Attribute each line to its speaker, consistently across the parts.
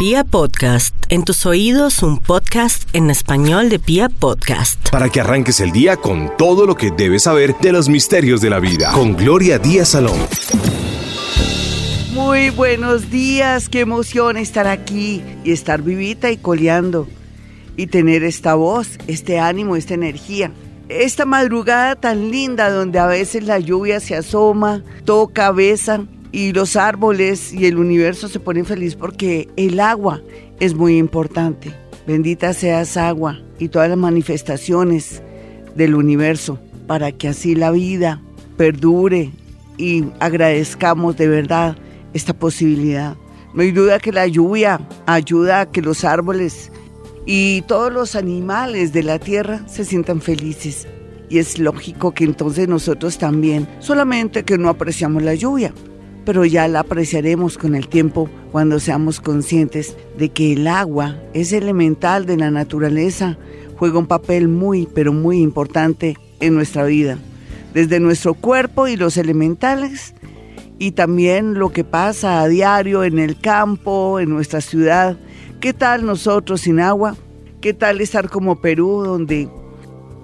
Speaker 1: Pia Podcast, en tus oídos un podcast en español de Pia Podcast.
Speaker 2: Para que arranques el día con todo lo que debes saber de los misterios de la vida. Con Gloria Díaz Salón.
Speaker 3: Muy buenos días, qué emoción estar aquí y estar vivita y coleando y tener esta voz, este ánimo, esta energía. Esta madrugada tan linda donde a veces la lluvia se asoma, toca, besa y los árboles y el universo se ponen feliz porque el agua es muy importante. Bendita seas agua y todas las manifestaciones del universo para que así la vida perdure y agradezcamos de verdad esta posibilidad. No hay duda que la lluvia ayuda a que los árboles y todos los animales de la tierra se sientan felices. Y es lógico que entonces nosotros también, solamente que no apreciamos la lluvia, pero ya la apreciaremos con el tiempo cuando seamos conscientes de que el agua es elemental de la naturaleza, juega un papel muy, pero muy importante en nuestra vida, desde nuestro cuerpo y los elementales, y también lo que pasa a diario en el campo, en nuestra ciudad. ¿Qué tal nosotros sin agua? ¿Qué tal estar como Perú, donde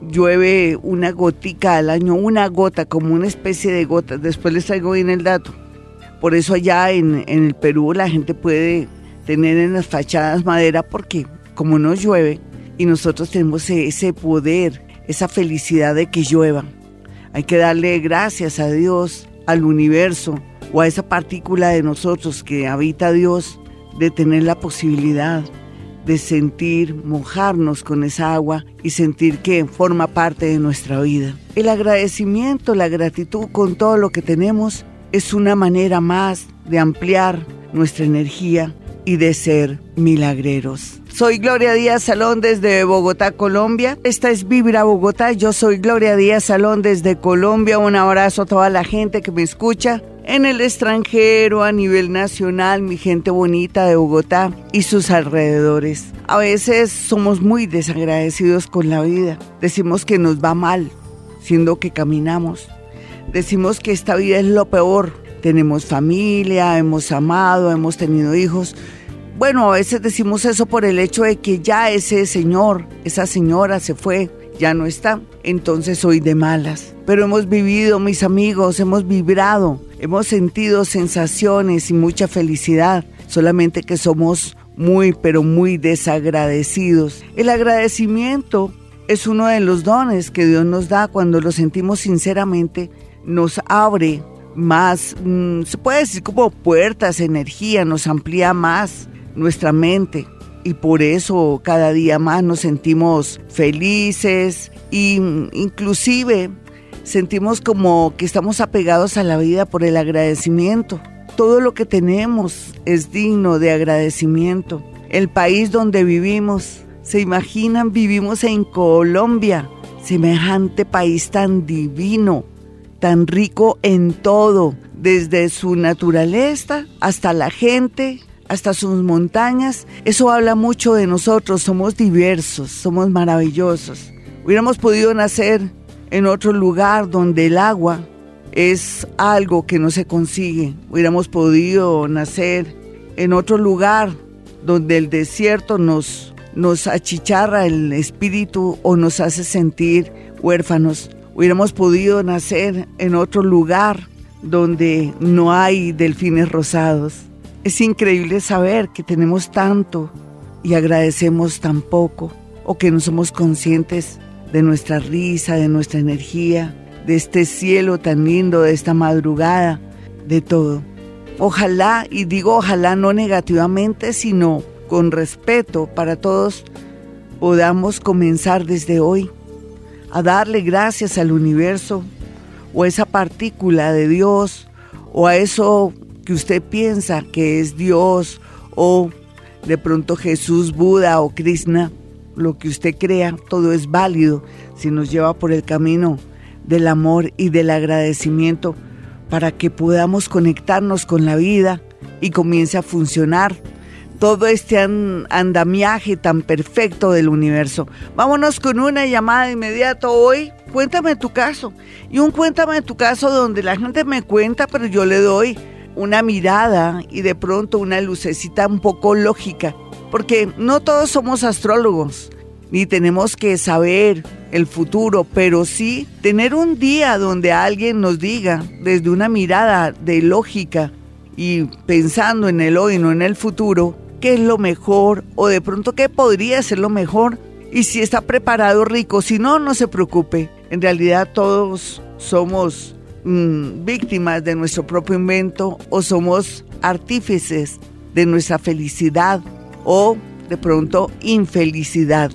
Speaker 3: llueve una gotica al año, una gota, como una especie de gota? Después les traigo bien el dato por eso allá en, el Perú la gente puede tener en las fachadas madera porque como no llueve y nosotros tenemos e, ese poder, esa felicidad de que llueva. Hay que darle gracias a Dios, al universo o a esa partícula de nosotros que habita Dios de tener la posibilidad de sentir, mojarnos con esa agua y sentir que forma parte de nuestra vida. El agradecimiento, la gratitud con todo lo que tenemos es una manera más de ampliar nuestra energía y de ser milagreros. Soy Gloria Díaz Salón desde Bogotá, Colombia. Esta es Vibra Bogotá. Yo soy Gloria Díaz Salón desde Colombia. Un abrazo a toda la gente que me escucha en el extranjero, a nivel nacional, mi gente bonita de Bogotá y sus alrededores. A veces somos muy desagradecidos con la vida. Decimos que nos va mal, siendo que caminamos decimos que esta vida es lo peor. Tenemos familia, hemos amado, hemos tenido hijos. Bueno, a veces decimos eso por el hecho de que ya ese señor, esa señora se fue, ya no está. Entonces soy de malas. Pero hemos vivido, mis amigos, hemos vibrado, hemos sentido sensaciones y mucha felicidad. Solamente que somos muy, pero muy desagradecidos. El agradecimiento es uno de los dones que Dios nos da cuando lo sentimos sinceramente nos abre más, mm, se puede decir como puertas, energía, nos amplía más nuestra mente y por eso cada día más nos sentimos felices e inclusive sentimos como que estamos apegados a la vida por el agradecimiento. Todo lo que tenemos es digno de agradecimiento. El país donde vivimos, se imaginan, vivimos en Colombia, semejante país tan divino, tan rico en todo, desde su naturaleza hasta la gente, hasta sus montañas. Eso habla mucho de nosotros, somos diversos, somos maravillosos. Hubiéramos podido nacer en otro lugar donde el agua es algo que no se consigue. Hubiéramos podido nacer en otro lugar donde el desierto nos, nos achicharra el espíritu o nos hace sentir huérfanos hubiéramos podido nacer en otro lugar donde no hay delfines rosados. Es increíble saber que tenemos tanto y agradecemos tan poco o que no somos conscientes de nuestra risa, de nuestra energía, de este cielo tan lindo, de esta madrugada, de todo. Ojalá, y digo ojalá no negativamente, sino con respeto para todos, podamos comenzar desde hoy a darle gracias al universo o a esa partícula de Dios o a eso que usted piensa que es Dios o de pronto Jesús, Buda o Krishna, lo que usted crea, todo es válido si nos lleva por el camino del amor y del agradecimiento para que podamos conectarnos con la vida y comience a funcionar todo este andamiaje tan perfecto del universo. Vámonos con una llamada de inmediato hoy. Cuéntame tu caso. Y un cuéntame tu caso donde la gente me cuenta, pero yo le doy una mirada y de pronto una lucecita un poco lógica, porque no todos somos astrólogos, ni tenemos que saber el futuro, pero sí tener un día donde alguien nos diga desde una mirada de lógica y pensando en el hoy, no en el futuro, qué es lo mejor o de pronto qué podría ser lo mejor y si está preparado rico, si no, no se preocupe. En realidad todos somos mm, víctimas de nuestro propio invento o somos artífices de nuestra felicidad o de pronto infelicidad.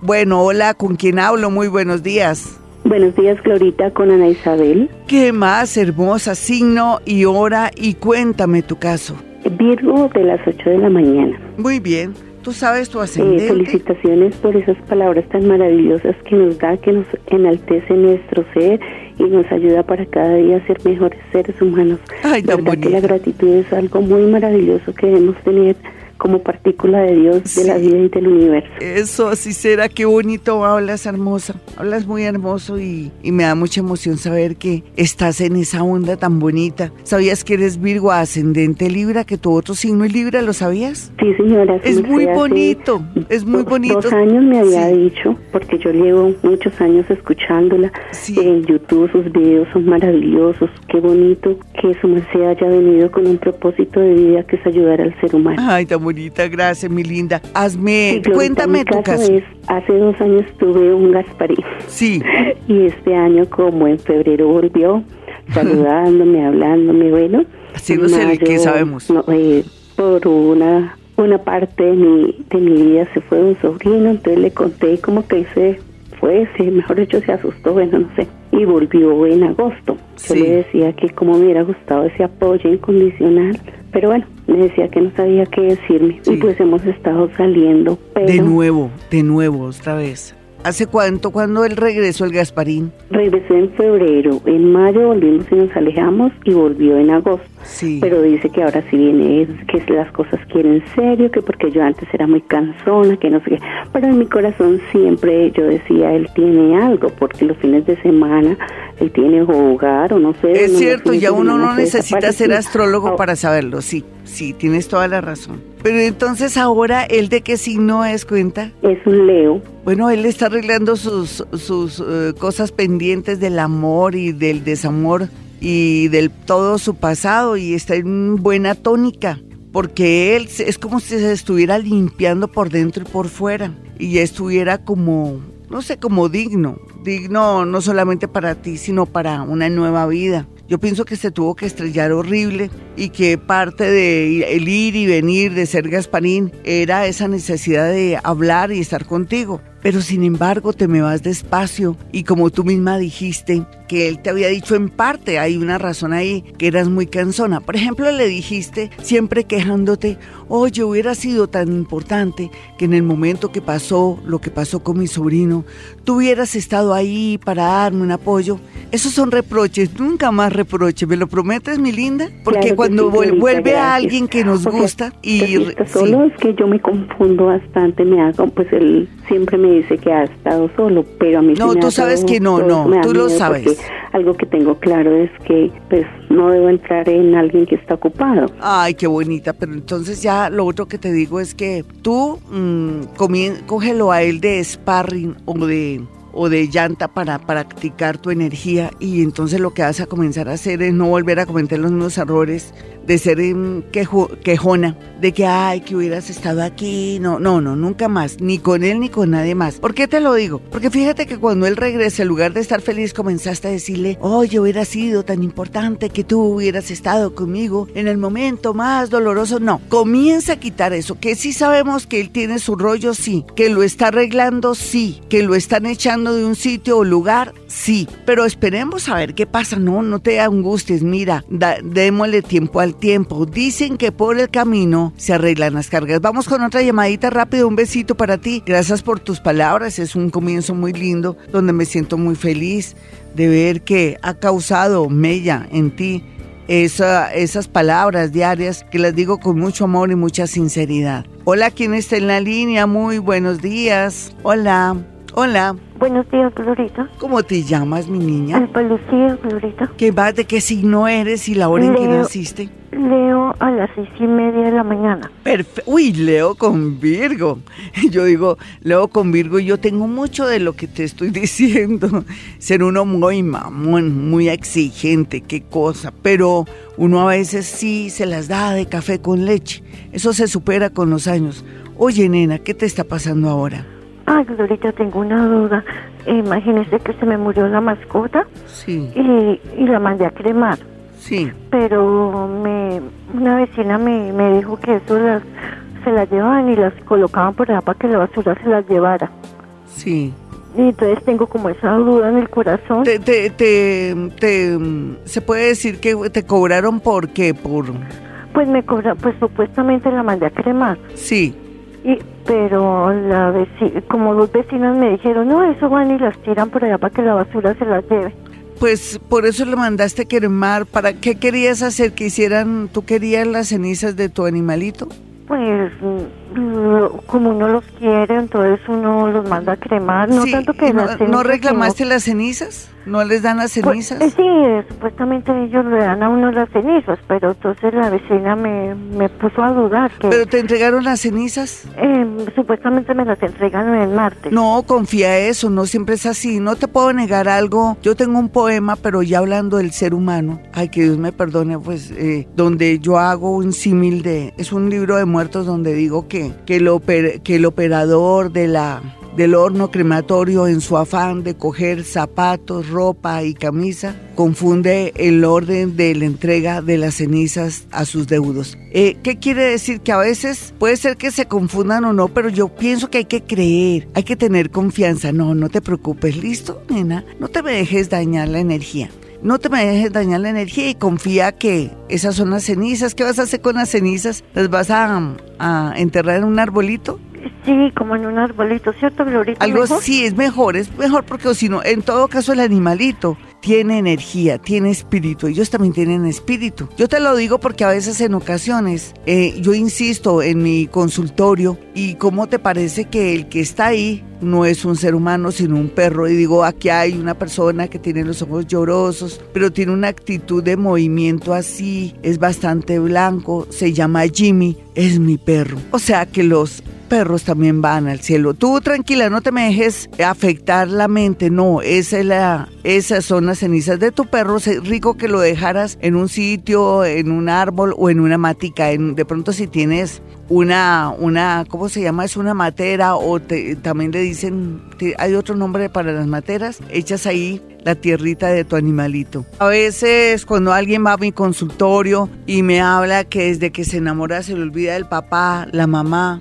Speaker 3: Bueno, hola, ¿con quién hablo? Muy buenos días.
Speaker 4: Buenos días, Glorita, con Ana Isabel.
Speaker 3: ¿Qué más, hermosa signo y hora? Y cuéntame tu caso.
Speaker 4: Virgo de las 8 de la mañana.
Speaker 3: Muy bien. ¿Tú sabes tu ascendente?
Speaker 4: Eh, felicitaciones por esas palabras tan maravillosas que nos da, que nos enaltece nuestro ser y nos ayuda para cada día ser mejores seres humanos.
Speaker 3: Ay, tan
Speaker 4: ¿Verdad que la gratitud es algo muy maravilloso que debemos tener como partícula de Dios, de la vida y del universo.
Speaker 3: Eso, así será, qué bonito hablas, hermosa. Hablas muy hermoso y, y, me da mucha emoción saber que estás en esa onda tan bonita. ¿Sabías que eres Virgo ascendente Libra, que tu otro signo es Libra? ¿Lo sabías?
Speaker 4: Sí, señora.
Speaker 3: Es muy bonito, es muy bonito.
Speaker 4: Dos años me había sí. dicho, porque yo llevo muchos años escuchándola
Speaker 3: Sí.
Speaker 4: en YouTube, sus videos son maravillosos, qué bonito que su merced haya venido con un propósito de vida que es ayudar al ser humano.
Speaker 3: Ay, tan gracias, mi linda. Hazme,
Speaker 4: Sí,
Speaker 3: cuéntame
Speaker 4: mi
Speaker 3: tu
Speaker 4: caso
Speaker 3: caso.
Speaker 4: es, hace dos años tuve un Gasparín
Speaker 3: Sí,
Speaker 4: y este año como en febrero volvió saludándome, hablándome, bueno.
Speaker 3: Haciéndose el que sabemos.
Speaker 4: no, eh, por una una parte de mi, de mi vida se fue un sobrino, entonces le conté y como que se fue, se, mejor dicho se asustó, bueno, no sé, y volvió en agosto. Yo
Speaker 3: Sí.
Speaker 4: le decía que como me hubiera gustado ese apoyo incondicional, pero bueno, me decía que no sabía qué decirme
Speaker 3: Sí.
Speaker 4: y pues hemos estado saliendo, pero
Speaker 3: de nuevo, de nuevo, otra vez. ¿Hace cuánto, cuando él regresó el Gasparín?
Speaker 4: regresé en febrero, en mayo volvimos y nos alejamos y volvió en agosto.
Speaker 3: Sí.
Speaker 4: Pero dice que ahora sí viene, que las cosas quieren en serio, que porque yo antes era muy cansona, que no sé qué. Pero en mi corazón siempre yo decía, él tiene algo, porque los fines de semana él tiene hogar o no sé.
Speaker 3: Es cierto, ya uno no necesita ser astrólogo para saberlo, sí, sí, tienes toda la razón. Pero entonces ahora, ¿él de qué signo es, cuenta?
Speaker 4: Es un Leo,
Speaker 3: Bueno, él está arreglando sus, sus eh, cosas pendientes del amor y del desamor y del todo su pasado y está en buena tónica, porque él es como si se estuviera limpiando por dentro y por fuera y ya estuviera como, no sé, como digno, digno no solamente para ti, sino para una nueva vida. Yo pienso que se tuvo que estrellar horrible y que parte de el ir y venir de ser Gasparín era esa necesidad de hablar y estar contigo. Pero sin embargo te me vas despacio y como tú misma dijiste que él te había dicho en parte, hay una razón ahí, que eras muy cansona. Por ejemplo, le dijiste siempre quejándote, oye, hubiera sido tan importante que en el momento que pasó lo que pasó con mi sobrino, tú hubieras estado ahí para darme un apoyo. Esos son reproches, nunca más reproches, ¿me lo prometes, mi linda? Porque
Speaker 4: Claro
Speaker 3: cuando
Speaker 4: sí,
Speaker 3: vuelve a alguien que nos
Speaker 4: O sea,
Speaker 3: gusta y...
Speaker 4: ¿te sientes
Speaker 3: sí.
Speaker 4: solo es que yo me confundo bastante, me hago, pues él siempre me dice que ha estado solo, pero a mí sí
Speaker 3: No,
Speaker 4: me
Speaker 3: tú sabes que no, no, tú lo sabes.
Speaker 4: Algo que tengo claro es que pues no debo entrar en alguien que está ocupado.
Speaker 3: Ay, qué bonita, pero entonces ya lo otro que te digo es que tú mm, comien- cógelo a él de sparring o de o de llanta para practicar tu energía y entonces lo que vas a comenzar a hacer es no volver a cometer los mismos errores de ser em, quejo- quejona, de que ay, que hubieras estado aquí, no, no, no, nunca más, ni con él ni con nadie más. ¿Por qué te lo digo? Porque fíjate que cuando él regrese, en lugar de estar feliz, comenzaste a decirle, oye, hubiera sido tan importante que tú hubieras estado conmigo en el momento más doloroso. No, comienza a quitar eso, que sí sabemos que él tiene su rollo, sí, que lo está arreglando, sí, que lo están echando de un sitio o lugar, sí, pero esperemos a ver qué pasa, no, no te angusties, mira, démosle tiempo al tiempo. Dicen que por el camino se arreglan las cargas. Vamos con otra llamadita rápido, un besito para ti. Gracias por tus palabras, es un comienzo muy lindo donde me siento muy feliz de ver que ha causado mella en ti esa- esas palabras diarias que las digo con mucho amor y mucha sinceridad. Hola, ¿quién está en la línea? Muy buenos días. Hola, hola.
Speaker 5: Buenos días, Glorita.
Speaker 3: ¿Cómo te llamas, mi niña?
Speaker 5: Alba Lucía, Glorita.
Speaker 3: ¿Qué vas? ¿De qué signo eres y la hora en que naciste?
Speaker 5: Leo a las seis y media de la mañana.
Speaker 3: Perfe- Uy, Leo con Virgo. Yo digo, Leo con Virgo, y yo tengo mucho de lo que te estoy diciendo. Ser uno muy mamón, muy exigente, qué cosa. Pero uno a veces sí se las da de café con leche. Eso se supera con los años. Oye, nena, ¿qué te está pasando ahora?
Speaker 5: Ay, Glorita, tengo una duda. Imagínese que se me murió la mascota
Speaker 3: Sí,
Speaker 5: y, y la mandé a cremar.
Speaker 3: sí.
Speaker 5: Pero me, una vecina me, me dijo que eso las, se las llevaban y las colocaban por allá para que la basura se las llevara.
Speaker 3: Sí.
Speaker 5: Y entonces tengo como esa duda en el corazón.
Speaker 3: Te, te, te, te- se puede decir que te cobraron por qué? Por...
Speaker 5: Pues me cobra, pues supuestamente la mandé a cremar.
Speaker 3: Sí.
Speaker 5: Y, pero la veci- como dos vecinas me dijeron, no, eso van y las tiran por allá para que la basura se las lleve.
Speaker 3: Pues por eso le mandaste quemar. ¿Para qué querías hacer que hicieran? ¿Tú querías las cenizas de tu animalito?
Speaker 5: Pues mm, como uno los quiere, entonces uno los manda a cremar. No
Speaker 3: Sí,
Speaker 5: tanto que
Speaker 3: ¿y no,
Speaker 5: las
Speaker 3: ¿no
Speaker 5: cenizas,
Speaker 3: reclamaste
Speaker 5: sino-
Speaker 3: las cenizas? ¿No les dan las
Speaker 5: Pues,
Speaker 3: cenizas?
Speaker 5: eh, sí, supuestamente ellos le dan a uno las cenizas, pero entonces la vecina me, me puso a dudar que
Speaker 3: ¿Pero te entregaron las cenizas?
Speaker 5: eh, supuestamente me las entregan el martes.
Speaker 3: No, confía eso, no siempre es así. No te puedo negar algo. Yo tengo un poema, pero ya hablando del ser humano, ay, que Dios me perdone, pues, eh, donde yo hago un símil de. Es un libro de muertos donde digo que, que, el, oper- que el operador de la del horno crematorio en su afán de coger zapatos, ropa y camisa, confunde el orden de la entrega de las cenizas a sus deudos. Eh, ¿Qué quiere decir? Que a veces puede ser que se confundan o no, pero yo pienso que hay que creer, hay que tener confianza. No, no te preocupes, listo, nena, no te me dejes dañar la energía. No te me dejes dañar la energía y confía que esas son las cenizas. ¿Qué vas a hacer con las cenizas? ¿Las vas a, a enterrar en un arbolito?
Speaker 5: Sí, como en un arbolito, ¿cierto, Glorita?
Speaker 3: Algo sí es mejor, es mejor porque si no, en todo caso el animalito tiene energía, tiene espíritu, ellos también tienen espíritu. Yo te lo digo porque a veces en ocasiones eh, yo insisto en mi consultorio y cómo te parece que el que está ahí no es un ser humano sino un perro y digo aquí hay una persona que tiene los ojos llorosos pero tiene una actitud de movimiento así, es bastante blanco, se llama Jimmy, es mi perro. O sea que los perros también van al cielo. Tú tranquila, no te me dejes afectar la mente, no, esa es la, esas son las cenizas de tu perro, es rico que lo dejaras en un sitio, en un árbol o en una matica, en- de pronto si tienes una, una, ¿cómo se llama? Es una matera o te- también le dicen, hay otro nombre para las materas, echas ahí la tierrita de tu animalito. A veces cuando alguien va a mi consultorio y me habla que desde que se enamora se le olvida del papá, la mamá,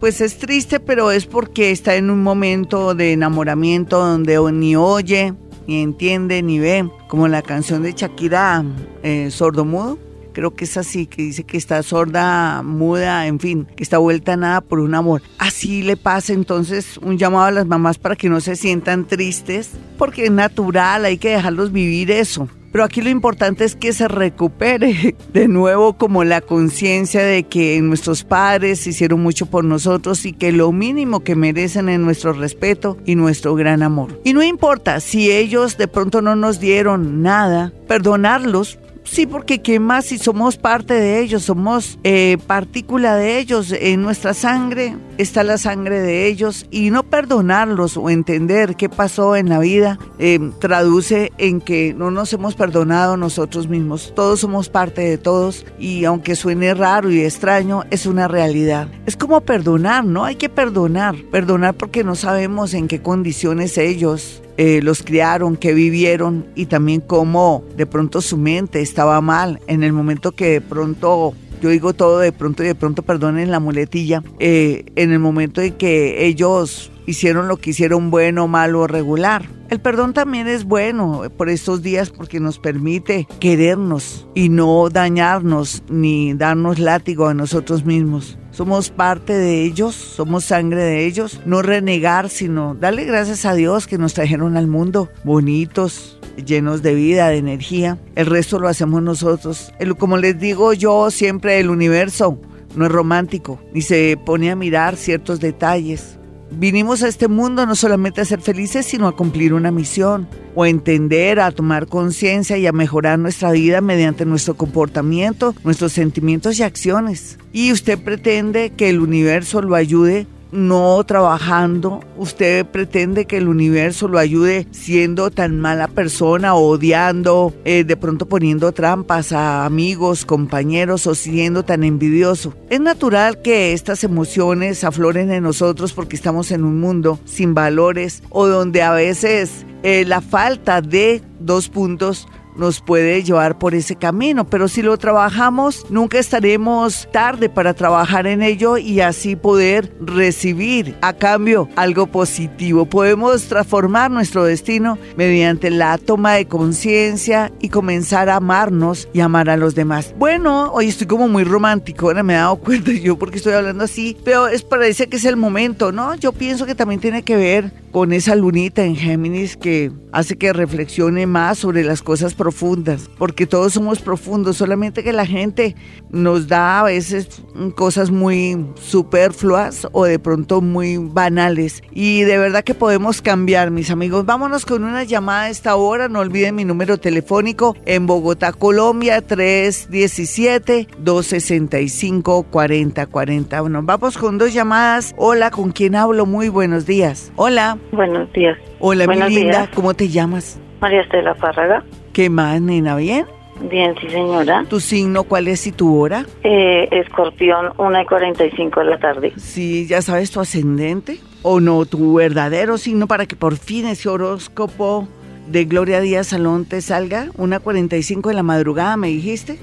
Speaker 3: pues es triste, pero es porque está en un momento de enamoramiento donde ni oye, ni entiende, ni ve, como la canción de Shakira, eh, Sordomudo. Creo que es así, que dice que está sorda, muda, en fin, que está vuelta a nada por un amor. Así le pasa entonces un llamado a las mamás para que no se sientan tristes, porque es natural, hay que dejarlos vivir eso. Pero aquí lo importante es que se recupere de nuevo como la conciencia de que nuestros padres hicieron mucho por nosotros y que lo mínimo que merecen es nuestro respeto y nuestro gran amor. Y no importa si ellos de pronto no nos dieron nada, perdonarlos Sí, porque ¿qué más si somos parte de ellos? Somos eh, partícula de ellos. En nuestra sangre está la sangre de ellos y no perdonarlos o entender qué pasó en la vida eh, traduce en que no nos hemos perdonado nosotros mismos. Todos somos parte de todos y aunque suene raro y extraño, es una realidad. Es como perdonar, ¿no? Hay que perdonar. Perdonar porque no sabemos en qué condiciones ellos eh, los criaron, que vivieron y también cómo de pronto su mente estaba mal en el momento que de pronto, yo digo todo de pronto y de pronto perdonen la muletilla, eh, en el momento en que ellos hicieron lo que hicieron bueno, malo o regular. El perdón también es bueno por estos días porque nos permite querernos y no dañarnos ni darnos látigo a nosotros mismos. Somos parte de ellos, somos sangre de ellos. No renegar, sino darle gracias a Dios que nos trajeron al mundo bonitos, llenos de vida, de energía. El resto lo hacemos nosotros. El- como les digo yo siempre, el universo no es romántico, ni se pone a mirar ciertos detalles. Vinimos a este mundo no solamente a ser felices, sino a cumplir una misión, o entender, a tomar conciencia y a mejorar nuestra vida mediante nuestro comportamiento, nuestros sentimientos y acciones. Y usted pretende que el universo lo ayude no trabajando, usted pretende que el universo lo ayude siendo tan mala persona, odiando, eh, de pronto poniendo trampas a amigos, compañeros o siendo tan envidioso. Es natural que estas emociones afloren en nosotros porque estamos en un mundo sin valores o donde a veces eh, la falta de dos puntos nos puede llevar por ese camino, pero si lo trabajamos, nunca estaremos tarde para trabajar en ello y así poder recibir a cambio algo positivo. Podemos transformar nuestro destino mediante la toma de conciencia y comenzar a amarnos y amar a los demás. Bueno, hoy estoy como muy romántico, ahora me he dado cuenta yo porque estoy hablando así, pero es parece que es el momento, ¿no? Yo pienso que también tiene que ver con esa lunita en Géminis que hace que reflexione más sobre las cosas profundas, porque todos somos profundos, solamente que la gente nos da a veces cosas muy superfluas o de pronto muy banales. Y de verdad que podemos cambiar, mis amigos. Vámonos con una llamada a esta hora, no olviden mi número telefónico en Bogotá, Colombia, 317-265-4040. Bueno, vamos con dos llamadas. Hola, ¿con quién hablo? Muy buenos días. Hola.
Speaker 6: Buenos días.
Speaker 3: Hola,
Speaker 6: Buenos
Speaker 3: mi linda,
Speaker 6: días.
Speaker 3: ¿cómo te llamas?
Speaker 6: María Estela Fárraga.
Speaker 3: ¿Qué más, nena? ¿Bien?
Speaker 6: Bien, sí, señora.
Speaker 3: ¿Tu signo cuál es y tu hora?
Speaker 6: Eh, escorpión, 1 y 45 de la tarde.
Speaker 3: Sí, ya sabes tu ascendente o no, tu verdadero signo para que por fin ese horóscopo de Gloria Díaz Salón te salga. Una 45 de la madrugada, ¿me dijiste?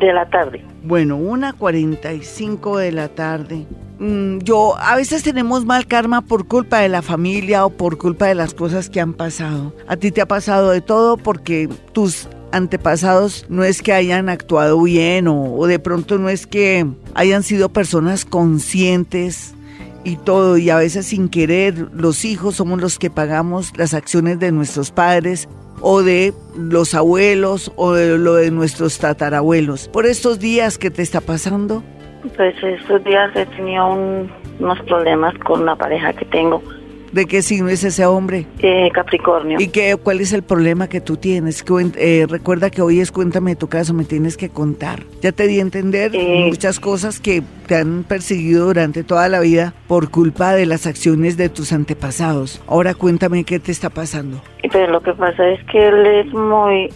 Speaker 6: De la tarde.
Speaker 3: Bueno, una 45 de la tarde. Mm, yo, a veces tenemos mal karma por culpa de la familia o por culpa de las cosas que han pasado. A ti te ha pasado de todo porque tus antepasados no es que hayan actuado bien o, o de pronto no es que hayan sido personas conscientes y todo, y a veces sin querer los hijos somos los que pagamos las acciones de nuestros padres o de los abuelos o de lo de nuestros tatarabuelos. Por estos días que te está pasando,
Speaker 6: Pues estos días he tenido un- unos problemas con una pareja que tengo,
Speaker 3: ¿de qué signo es ese hombre?
Speaker 6: eh, Capricornio.
Speaker 3: ¿Y qué, cuál es el problema que tú tienes? Eh, recuerda que hoy es Cuéntame tu caso, me tienes que contar. Ya te di a entender
Speaker 6: Eh.
Speaker 3: muchas cosas que te han perseguido durante toda la vida por culpa de las acciones de tus antepasados. Ahora cuéntame qué te está pasando.
Speaker 6: Pero lo que pasa es que él es muy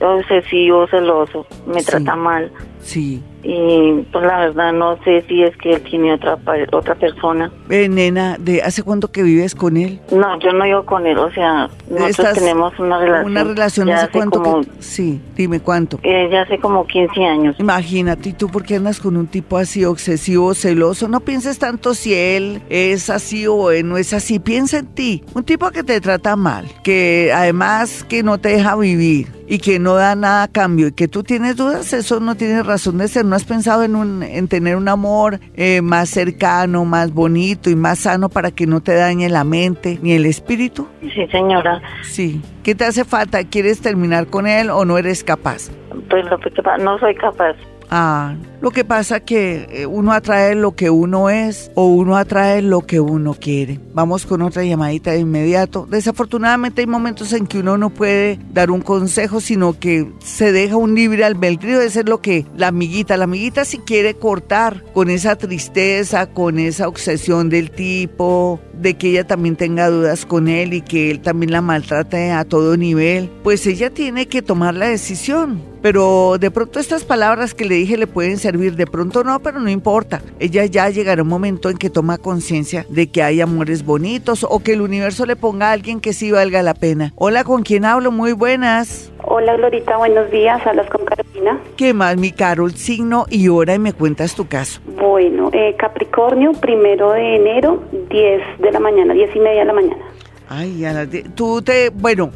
Speaker 6: obsesivo, celoso, me
Speaker 3: Sí.
Speaker 6: trata mal.
Speaker 3: Sí.
Speaker 6: Y pues la verdad no sé si es que él tiene otra, otra persona.
Speaker 3: Eh, nena, ¿de hace cuánto que vives con él?
Speaker 6: No, yo no vivo con él, o sea, nosotros tenemos una relación.
Speaker 3: Una relación
Speaker 6: ya
Speaker 3: hace cuánto
Speaker 6: como,
Speaker 3: que... Sí, dime cuánto.
Speaker 6: eh, ya hace como 15 años.
Speaker 3: Imagínate, ¿y tú por qué andas con un tipo así obsesivo, celoso? No pienses tanto si él es así o no es así. Piensa en ti. Un tipo que te trata mal, que además que no te deja vivir y que no da nada a cambio y que tú tienes dudas, eso no tiene razón de ser. ¿No has pensado en, un, en tener un amor eh, más cercano, más bonito y más sano para que no te dañe la mente ni el espíritu?
Speaker 6: Sí, señora.
Speaker 3: Sí. ¿Qué te hace falta? ¿Quieres terminar con él o no eres capaz?
Speaker 6: Pues lo que pasa, no soy capaz.
Speaker 3: Ah, lo que pasa que eh, uno atrae lo que uno es o uno atrae lo que uno quiere. Vamos con otra llamadita de inmediato. Desafortunadamente hay momentos en que uno no puede dar un consejo, sino que se deja un libre albedrío de ser lo que la amiguita, la amiguita si quiere cortar con esa tristeza, con esa obsesión del tipo, de que ella también tenga dudas con él y que él también la maltrate a todo nivel, pues ella tiene que tomar la decisión. Pero de pronto estas palabras que le dije le pueden servir, de pronto no, pero no importa. Ella ya llegará un momento en que toma conciencia de que hay amores bonitos o que el universo le ponga a alguien que sí valga la pena. Hola, ¿con quién hablo? Muy buenas.
Speaker 7: Hola Glorita, buenos días. Hablas con Carolina.
Speaker 3: ¿Qué más, mi Carol? Signo y hora y me cuentas tu caso.
Speaker 7: Bueno, eh, Capricornio, primero de enero, 10 de la mañana, 10 y media de la mañana.
Speaker 3: Ay, a las tú te, bueno,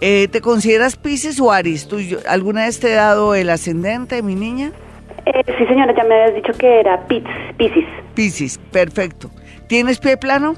Speaker 3: eh, ¿te consideras Pisces o Aries? ¿Tú, yo- ¿Alguna vez te he dado el ascendente, mi niña?
Speaker 7: Eh, sí, señora, ya me habías dicho que era Pits, Piscis.
Speaker 3: Pisces, perfecto. ¿Tienes pie plano?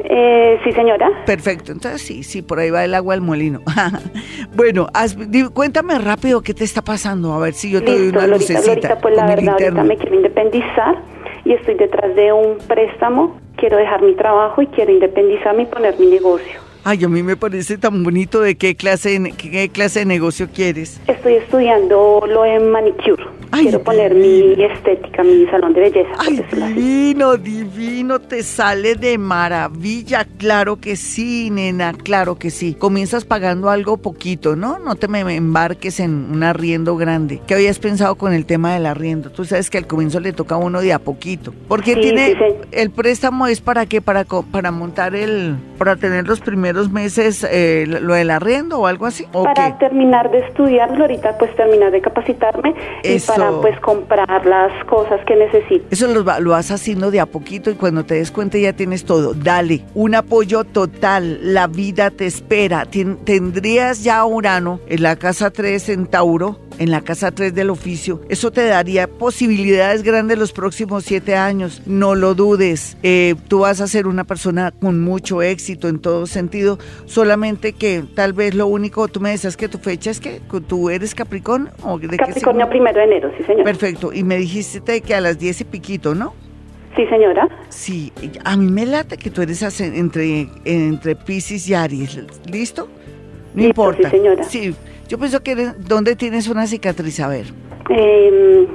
Speaker 7: Eh, sí, señora.
Speaker 3: Perfecto, entonces sí, sí, por ahí va el agua al molino. bueno, di- cuéntame rápido qué te está pasando, a ver si yo te doy una
Speaker 7: Glorita,
Speaker 3: lucecita.
Speaker 7: Glorita, pues la verdad, ahorita me quiero independizar y estoy detrás de un préstamo quiero dejar mi trabajo y quiero independizarme y poner mi negocio.
Speaker 3: Ay, a mí me parece tan bonito de qué clase, de- qué clase de negocio quieres.
Speaker 7: Estoy estudiando lo de manicure.
Speaker 3: Ay,
Speaker 7: quiero poner mi estética, mi salón de belleza.
Speaker 3: Ay, divino, divino, te sale de maravilla. Claro que sí, nena, claro que sí. Comienzas pagando algo poquito, ¿no? No te me embarques en un arriendo grande. ¿Qué habías pensado con el tema del arriendo? Tú sabes que al comienzo le toca a uno de a poquito. Porque
Speaker 7: Sí,
Speaker 3: tiene
Speaker 7: sí, sí.
Speaker 3: el préstamo es para qué? Para para montar el para tener los primeros meses eh, lo del arriendo o algo así. ¿O
Speaker 7: Para
Speaker 3: qué?
Speaker 7: terminar de estudiarlo, ahorita pues terminar de capacitarme
Speaker 3: Eso.
Speaker 7: y para pues comprar las cosas que necesito.
Speaker 3: Eso lo, lo vas haciendo de a poquito y cuando te des cuenta ya tienes todo. Dale, un apoyo total. La vida te espera. Tien- tendrías ya Urano en la casa 3 en Tauro, en la casa 3 del oficio. Eso te daría posibilidades grandes los próximos siete años. No lo dudes. Eh, tú vas a ser una persona con mucho éxito en todo sentido. Solamente que tal vez lo único, tú me decías que tu fecha es que tú eres Capricornio o de
Speaker 7: Capricornio primero de enero, sí señora.
Speaker 3: Perfecto. Y me dijiste que a las 10 y piquito, ¿no?
Speaker 7: Sí señora.
Speaker 3: Sí, a mí me late que tú eres entre, entre Pisces y Aries. ¿Listo? No
Speaker 7: Listo,
Speaker 3: importa.
Speaker 7: sí, señora.
Speaker 3: Sí, yo pienso que eres, ¿dónde tienes una cicatriz? A ver.
Speaker 7: Eh,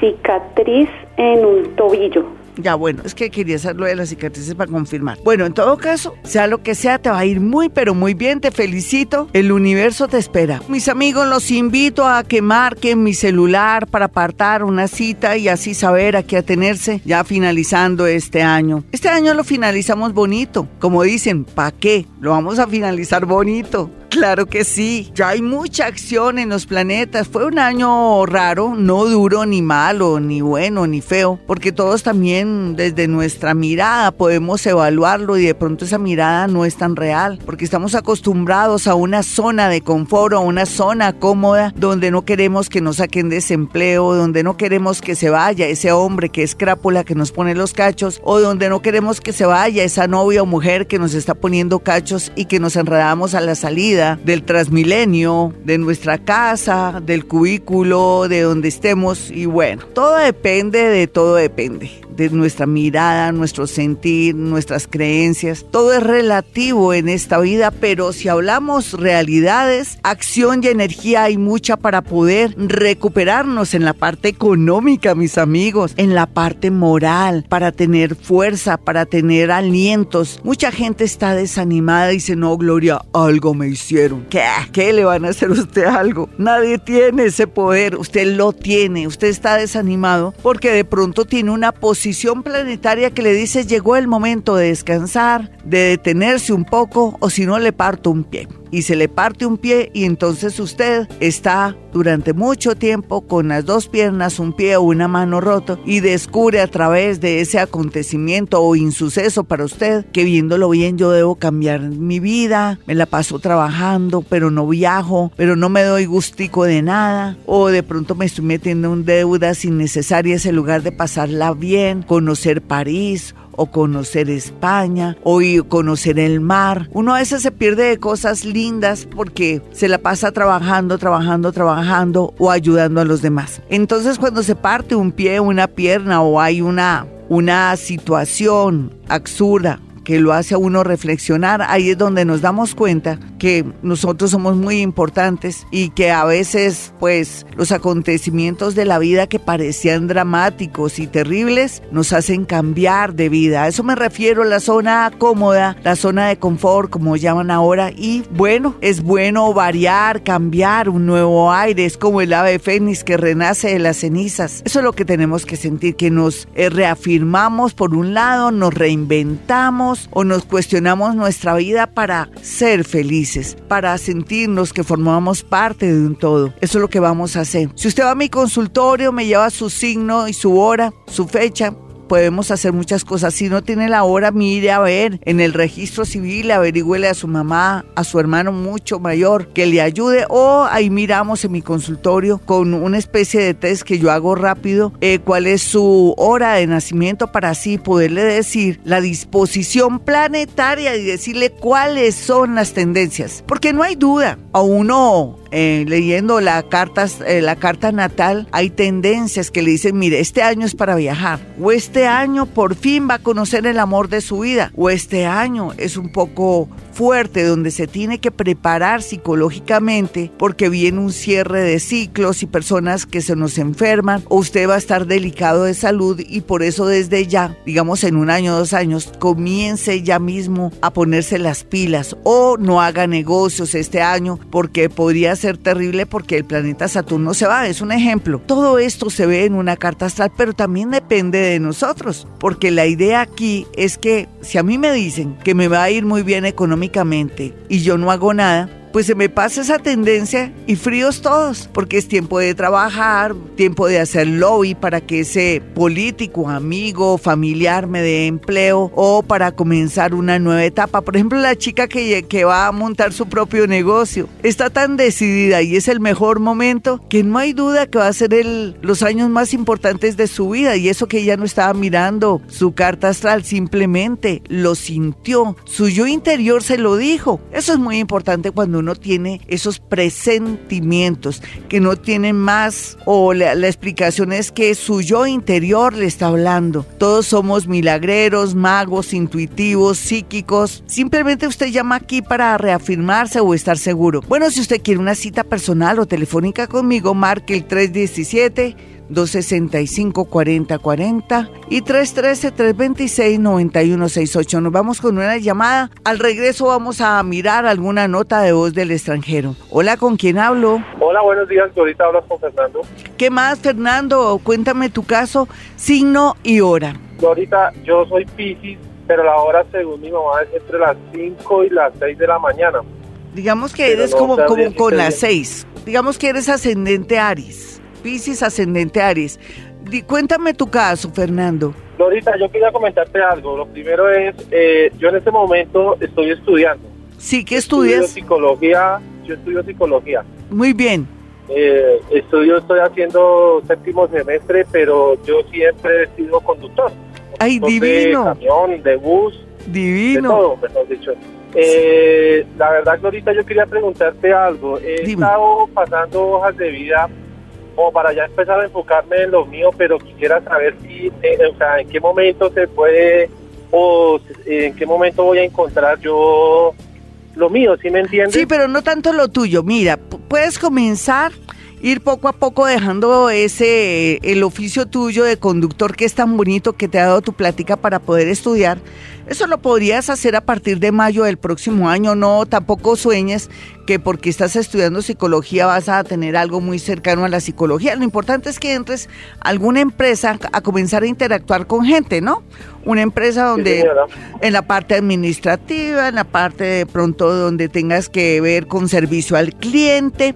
Speaker 7: cicatriz en un tobillo.
Speaker 3: Ya, bueno, es que quería hacer lo de las cicatrices para confirmar. Bueno, en todo caso, sea lo que sea, te va a ir muy, pero muy bien. Te felicito. El universo te espera. Mis amigos, los invito a que marquen mi celular para apartar una cita y así saber a qué atenerse ya finalizando este año. Este año lo finalizamos bonito. Como dicen, ¿pa' qué? Lo vamos a finalizar bonito. Claro que sí, ya hay mucha acción en los planetas. Fue un año raro, no duro, ni malo, ni bueno, ni feo, porque todos también desde nuestra mirada podemos evaluarlo y de pronto esa mirada no es tan real, porque estamos acostumbrados a una zona de confort, a una zona cómoda donde no queremos que nos saquen desempleo, donde no queremos que se vaya ese hombre que es crápula que nos pone los cachos, o donde no queremos que se vaya esa novia o mujer que nos está poniendo cachos y que nos enredamos a la salida del transmilenio, de nuestra casa, del cubículo, de donde estemos. Y bueno, todo depende de todo depende. De nuestra mirada, nuestro sentir, nuestras creencias. Todo es relativo en esta vida, pero si hablamos realidades, acción y energía hay mucha para poder recuperarnos en la parte económica, mis amigos, en la parte moral, para tener fuerza, para tener alientos. Mucha gente está desanimada y dice, no, Gloria, algo me hicieron. ¿Qué? ¿Qué le van a hacer a usted algo? Nadie tiene ese poder, usted lo tiene, usted está desanimado porque de pronto tiene una posición planetaria que le dice, llegó el momento de descansar, de detenerse un poco o si no le parto un pie y se le parte un pie y entonces usted está durante mucho tiempo con las dos piernas, un pie o una mano roto y descubre a través de ese acontecimiento o insuceso para usted que viéndolo bien yo debo cambiar mi vida, me la paso trabajando pero no viajo, pero no me doy gustico de nada o de pronto me estoy metiendo en deudas innecesarias en lugar de pasarla bien, conocer París o conocer España o conocer el mar. Uno a veces se pierde de cosas lindas porque se la pasa trabajando, trabajando, trabajando o ayudando a los demás. Entonces cuando se parte un pie, una pierna o hay una, una situación absurda que lo hace a uno reflexionar, ahí es donde nos damos cuenta que nosotros somos muy importantes y que a veces pues los acontecimientos de la vida que parecían dramáticos y terribles nos hacen cambiar de vida. A eso me refiero, la zona cómoda, la zona de confort como llaman ahora y bueno, es bueno variar, cambiar un nuevo aire, es como el ave fénix que renace de las cenizas. Eso es lo que tenemos que sentir, que nos eh, reafirmamos por un lado, nos reinventamos o nos cuestionamos nuestra vida para ser felices, para sentirnos que formamos parte de un todo. Eso es lo que vamos a hacer. Si usted va a mi consultorio, me lleva su signo y su hora, su fecha, podemos hacer muchas cosas. Si no tiene la hora, mire a ver en el registro civil, averigüele a su mamá, a su hermano mucho mayor que le ayude o ahí miramos en mi consultorio con una especie de test que yo hago rápido eh, cuál es su hora de nacimiento para así poderle decir la disposición planetaria y decirle cuáles son las tendencias. Porque no hay duda, a uno eh, leyendo la carta, eh, la carta natal, hay tendencias que le dicen, mire, este año es para viajar, o este este año por fin va a conocer el amor de su vida o este año es un poco fuerte donde se tiene que preparar psicológicamente porque viene un cierre de ciclos y personas que se nos enferman o usted va a estar delicado de salud y por eso desde ya, digamos en un año dos años, comience ya mismo a ponerse las pilas o no haga negocios este año porque podría ser terrible porque el planeta Saturno se va, es un ejemplo. Todo esto se ve en una carta astral, pero también depende de nosotros, porque la idea aquí es que si a mí me dicen que me va a ir muy bien económicamente, y yo no hago nada, pues se me pasa esa tendencia y fríos todos, porque es tiempo de trabajar, tiempo de hacer lobby para que ese político, amigo, familiar me dé empleo o para comenzar una nueva etapa. Por ejemplo, la chica que, va a montar su propio negocio está tan decidida y es el mejor momento que no hay duda que va a ser los años más importantes de su vida y eso que ella no estaba mirando su carta astral, simplemente lo sintió, su yo interior se lo dijo. Eso es muy importante cuando uno tiene esos presentimientos que no tienen más o la, la explicación es que su yo interior le está hablando. Todos somos milagreros, magos, intuitivos, psíquicos. Simplemente usted llama aquí para reafirmarse o estar seguro. Bueno, si usted quiere una cita personal o telefónica conmigo, marque el 317 265-4040 y 313-326-9168. Nos vamos con una llamada. Al regreso vamos a mirar alguna nota de voz del extranjero. Hola, ¿con quién hablo?
Speaker 8: Hola, buenos días. Ahorita hablas con Fernando.
Speaker 3: ¿Qué más, Fernando? Cuéntame tu caso, signo y hora.
Speaker 8: Ahorita yo soy Pisces, pero la hora según mi mamá es entre las 5 y las 6 de la mañana.
Speaker 3: Digamos que eres como, como con las 6. Digamos que eres ascendente Aries. Piscis ascendente Aries. cuéntame tu caso, Fernando.
Speaker 8: Lorita, yo quería comentarte algo. Lo primero es, eh, yo en este momento estoy estudiando.
Speaker 3: Sí, ¿qué estudias?
Speaker 8: Estudio psicología, yo estudio psicología.
Speaker 3: Muy bien.
Speaker 8: Eh, estudio, estoy haciendo séptimo semestre, pero yo siempre he sido conductor.
Speaker 3: Ay, divino.
Speaker 8: De camión, de bus.
Speaker 3: Divino.
Speaker 8: De todo, mejor dicho. Eh, la verdad, Glorita, yo quería preguntarte algo. He estado pasando hojas de vida como para ya empezar a enfocarme en lo mío, pero quisiera saber si, eh, o sea, en qué momento se puede o en qué momento voy a encontrar yo lo mío, ¿sí me entiendes?
Speaker 3: Sí, pero no tanto lo tuyo. Mira, puedes comenzar ir poco a poco dejando ese el oficio tuyo de conductor que es tan bonito que te ha dado tu plática para poder estudiar. Eso lo podrías hacer a partir de mayo del próximo año. No, tampoco sueñes que porque estás estudiando psicología vas a tener algo muy cercano a la psicología. Lo importante es que entres a alguna empresa a comenzar a interactuar con gente, ¿no? Una empresa donde en la parte administrativa, en la parte de pronto donde tengas que ver con servicio al cliente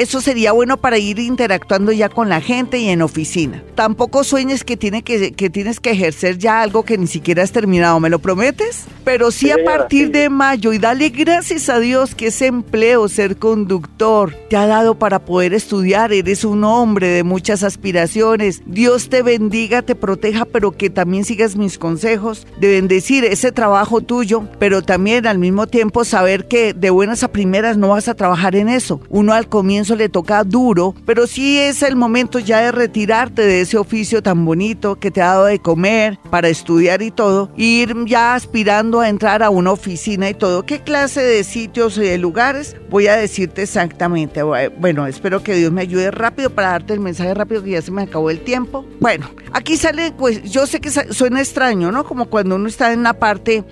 Speaker 3: eso sería bueno para ir interactuando ya con la gente y en oficina. Tampoco sueñes que, tiene que, que tienes que ejercer ya algo que ni siquiera has terminado, ¿me lo prometes? Pero sí, a partir de mayo y dale gracias a Dios que ese empleo, ser conductor, te ha dado para poder estudiar. Eres un hombre de muchas aspiraciones. Dios te bendiga, te proteja, pero que también sigas mis consejos de bendecir ese trabajo tuyo, pero también al mismo tiempo saber que de buenas a primeras no vas a trabajar en eso. Uno al comienzo le toca duro, pero sí es el momento ya de retirarte de ese oficio tan bonito que te ha dado de comer para estudiar y todo, ir ya aspirando a entrar a una oficina y todo. ¿Qué clase de sitios y de lugares? Voy a decirte exactamente. Bueno, espero que Dios me ayude rápido para darte el mensaje rápido que ya se me acabó el tiempo. Bueno, aquí sale, pues yo sé que suena extraño, ¿no? Como cuando uno está en la parte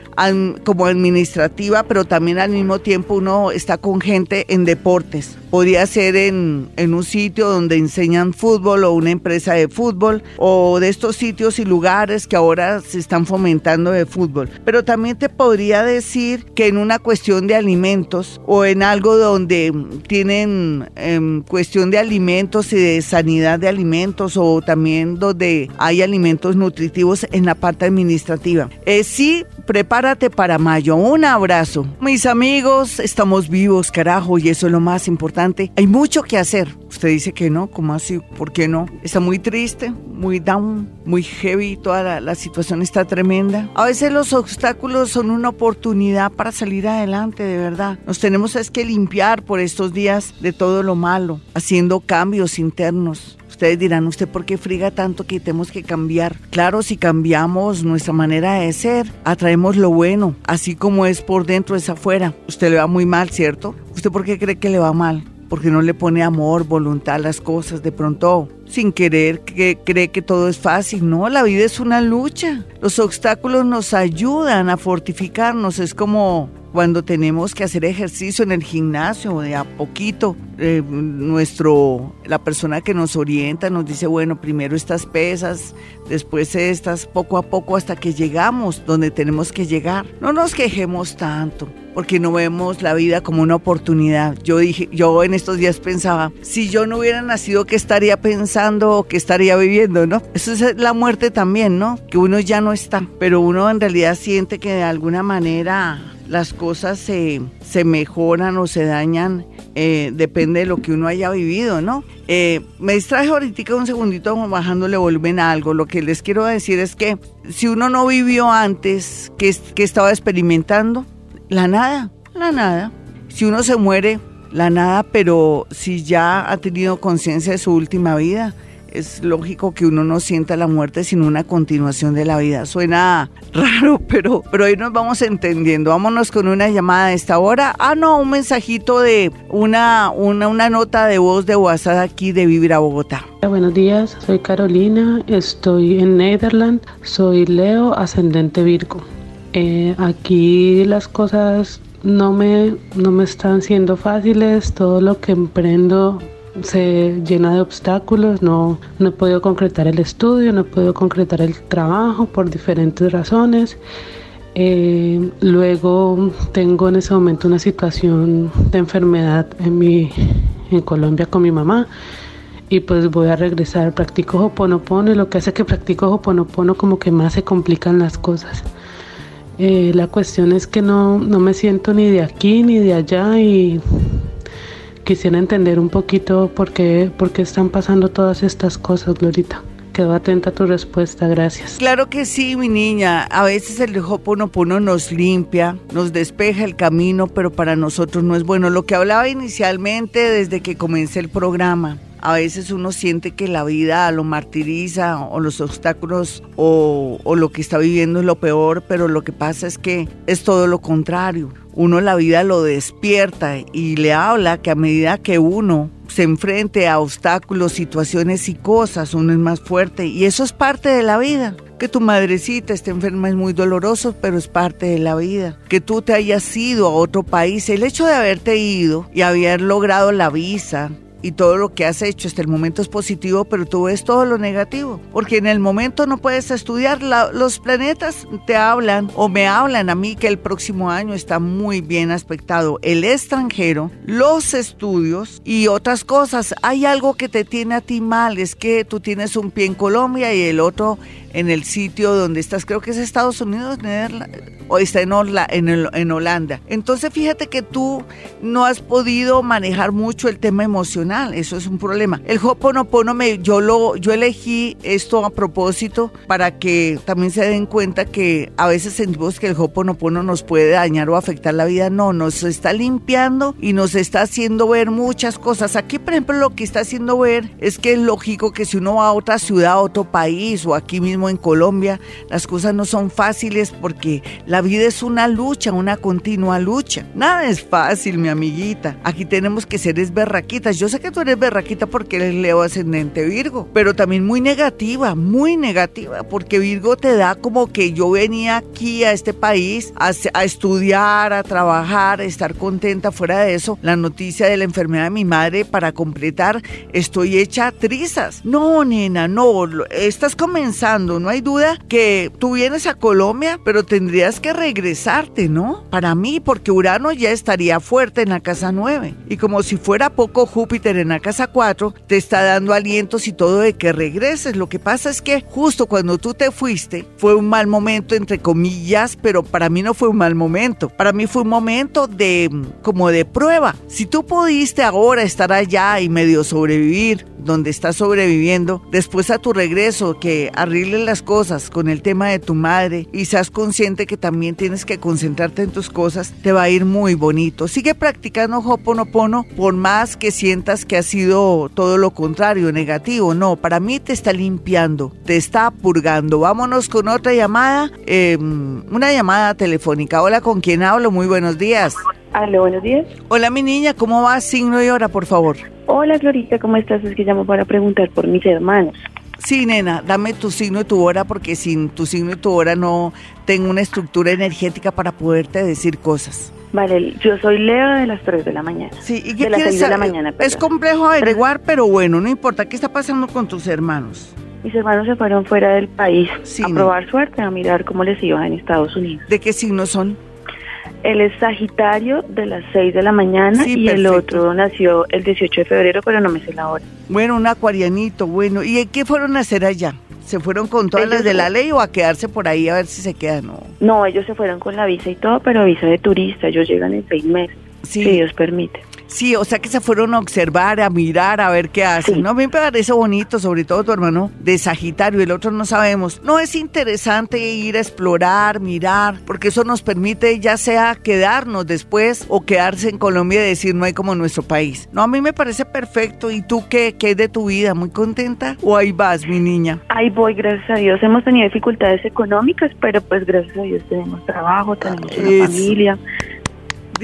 Speaker 3: como administrativa, pero también al mismo tiempo uno está con gente en deportes. Podría ser en, en, un sitio donde enseñan fútbol o una empresa de fútbol o de estos sitios y lugares que ahora se están fomentando de fútbol. Pero también te podría decir que en una cuestión de alimentos o en algo donde tienen em, cuestión de alimentos y de sanidad de alimentos o también donde hay alimentos nutritivos en la parte administrativa. Eh, sí, prepárate para mayo. Un abrazo. Mis amigos, estamos vivos, carajo, y eso es lo más importante. Hay mucho que hacer. Usted dice que no, ¿cómo así? ¿Por qué no? Está muy triste, muy down, muy heavy, toda la, situación está tremenda. A veces los obstáculos son una oportunidad para salir adelante, de verdad. Nos tenemos es que limpiar por estos días de todo lo malo, haciendo cambios internos ustedes dirán, ¿usted por qué friga tanto que tenemos que cambiar? Claro, si cambiamos nuestra manera de ser, atraemos lo bueno, así como es por dentro es afuera. Usted le va muy mal, ¿cierto? ¿Usted por qué cree que le va mal? Porque no le pone amor, voluntad a las cosas. De pronto, sin querer, que cree que todo es fácil. No, la vida es una lucha. Los obstáculos nos ayudan a fortificarnos. Es como cuando tenemos que hacer ejercicio en el gimnasio de a poquito, eh, nuestro, la persona que nos orienta nos dice, bueno, primero estas pesas, después estas, poco a poco hasta que llegamos donde tenemos que llegar. No nos quejemos tanto porque no vemos la vida como una oportunidad. Yo dije, yo en estos días pensaba, si yo no hubiera nacido, ¿qué estaría pensando o qué estaría viviendo, no? Eso es la muerte también, ¿no? Que uno ya no está, pero uno en realidad siente que de alguna manera las cosas se, se mejoran o se dañan, eh, depende de lo que uno haya vivido, ¿no? Eh, me distraje ahorita un segundito bajándole volumen a algo. Lo que les quiero decir es que si uno no vivió antes, ¿qué, qué estaba experimentando? La nada, la nada. Si uno se muere, la nada, pero si ya ha tenido conciencia de su última vida, es lógico que uno no sienta la muerte sino una continuación de la vida. Suena raro, pero, pero ahí nos vamos entendiendo. Vámonos con una llamada a esta hora. Ah, no, un mensajito de una, una, una nota de voz de WhatsApp aquí de Vivir a Bogotá.
Speaker 9: Buenos días, soy Carolina, estoy en Netherlands, soy Leo, ascendente Virgo. Eh, aquí las cosas no me, no me están siendo fáciles, todo lo que emprendo se llena de obstáculos, no, no he podido concretar el estudio, no he podido concretar el trabajo por diferentes razones. Eh, luego tengo en ese momento una situación de enfermedad en, mi, en Colombia con mi mamá y pues voy a regresar, practico Hoponopono y lo que hace que practico Hoponopono como que más se complican las cosas. Eh, la cuestión es que no, no me siento ni de aquí ni de allá y quisiera entender un poquito por qué, por qué están pasando todas estas cosas, Glorita. Quedo atenta a tu respuesta, gracias.
Speaker 3: Claro que sí, mi niña. A veces el Hoponopono nos limpia, nos despeja el camino, pero para nosotros no es bueno. Lo que hablaba inicialmente desde que comencé el programa, a veces uno siente que la vida lo martiriza o los obstáculos o, lo que está viviendo es lo peor, pero lo que pasa es que es todo lo contrario uno la vida lo despierta y le habla que a medida que uno se enfrente a obstáculos, situaciones y cosas, uno es más fuerte y eso es parte de la vida. Que tu madrecita esté enferma es muy doloroso, pero es parte de la vida. Que tú te hayas ido a otro país, el hecho de haberte ido y haber logrado la visa, y todo lo que has hecho hasta el momento es positivo, pero tú ves todo lo negativo, porque en el momento no puedes estudiar, los planetas te hablan o me hablan a mí que el próximo año está muy bien aspectado, el extranjero, los estudios y otras cosas. Hay algo que te tiene a ti mal, es que tú tienes un pie en Colombia y el otro en el sitio donde estás, creo que es Estados Unidos, o está en, en, en, Holanda. Entonces fíjate que tú no has podido manejar mucho el tema emocional, eso es un problema. El Hoponopono, me, yo, lo, yo elegí esto a propósito para que también se den cuenta que a veces sentimos que el Hoponopono nos puede dañar o afectar la vida, no, nos está limpiando y nos está haciendo ver muchas cosas. Aquí, por ejemplo, lo que está haciendo ver es que es lógico que si uno va a otra ciudad, a otro país o aquí mismo en Colombia, las cosas no son fáciles porque la vida es una lucha, una continua lucha. Nada es fácil, mi amiguita. Aquí tenemos que ser berraquitas. Yo sé que tú eres berraquita porque eres Leo ascendente Virgo, pero también muy negativa, muy negativa, porque Virgo te da como que yo venía aquí a este país a, a estudiar, a trabajar, a estar contenta. Fuera de eso, la noticia de la enfermedad de mi madre para completar, estoy hecha trizas. No, nena, no, estás comenzando no hay duda que tú vienes a Colombia, pero tendrías que regresarte, ¿no? Para mí, porque Urano ya estaría fuerte en la casa 9. Y como si fuera poco Júpiter en la casa 4, te está dando alientos y todo de que regreses. Lo que pasa es que justo cuando tú te fuiste, fue un mal momento, entre comillas, pero para mí no fue un mal momento. Para mí fue un momento de, como de prueba. Si tú pudiste ahora estar allá y medio sobrevivir, donde estás sobreviviendo, después a tu regreso, que arregles las cosas con el tema de tu madre y seas consciente que también tienes que concentrarte en tus cosas, te va a ir muy bonito. Sigue practicando Hoponopono por más que sientas que ha sido todo lo contrario, negativo. No, para mí te está limpiando, te está purgando. Vámonos con otra llamada, em, una llamada telefónica. Hola, ¿con quién hablo? Muy buenos días.
Speaker 10: Hola, buenos días.
Speaker 3: Hola, mi niña, ¿cómo va? Signo y hora, por favor.
Speaker 10: Hola, Florita, ¿cómo estás? Es que llamo para preguntar por mis hermanos.
Speaker 3: Sí, nena, dame tu signo y tu hora porque sin tu signo y tu hora no tengo una estructura energética para poderte decir cosas.
Speaker 10: Vale, yo soy Leo de las 3 de la mañana.
Speaker 3: Sí, ¿y qué de 6 de la mañana. Es complejo averiguar, pero bueno, no importa. ¿Qué está pasando con tus hermanos?
Speaker 10: Mis hermanos se fueron fuera del país a probar suerte, a mirar cómo les iba en Estados Unidos.
Speaker 3: ¿De qué signo son?
Speaker 10: Él es Sagitario de las 6 de la mañana y el otro nació el 18 de febrero, pero no me sé la hora.
Speaker 3: Bueno, un acuarianito, bueno. ¿Y qué fueron a hacer allá? ¿Se fueron con todas las de la ley o a quedarse por ahí a ver si se quedan? No.
Speaker 10: no, ellos se fueron con la visa y todo, pero visa de turista. Ellos llegan en seis meses, si Dios permite.
Speaker 3: Sí, o sea que se fueron a observar, a mirar, a ver qué hacen. No, a mí me parece bonito, sobre todo tu hermano de Sagitario, el otro no sabemos. No es interesante ir a explorar, mirar, porque eso nos permite ya sea quedarnos después o quedarse en Colombia y decir no hay como nuestro país. No, a mí me parece perfecto. ¿Y tú qué? ¿Qué es de tu vida? ¿Muy contenta? ¿O ahí vas, mi niña?
Speaker 10: Ahí voy, gracias a Dios. Hemos tenido dificultades económicas, pero pues gracias a Dios tenemos trabajo, tenemos una familia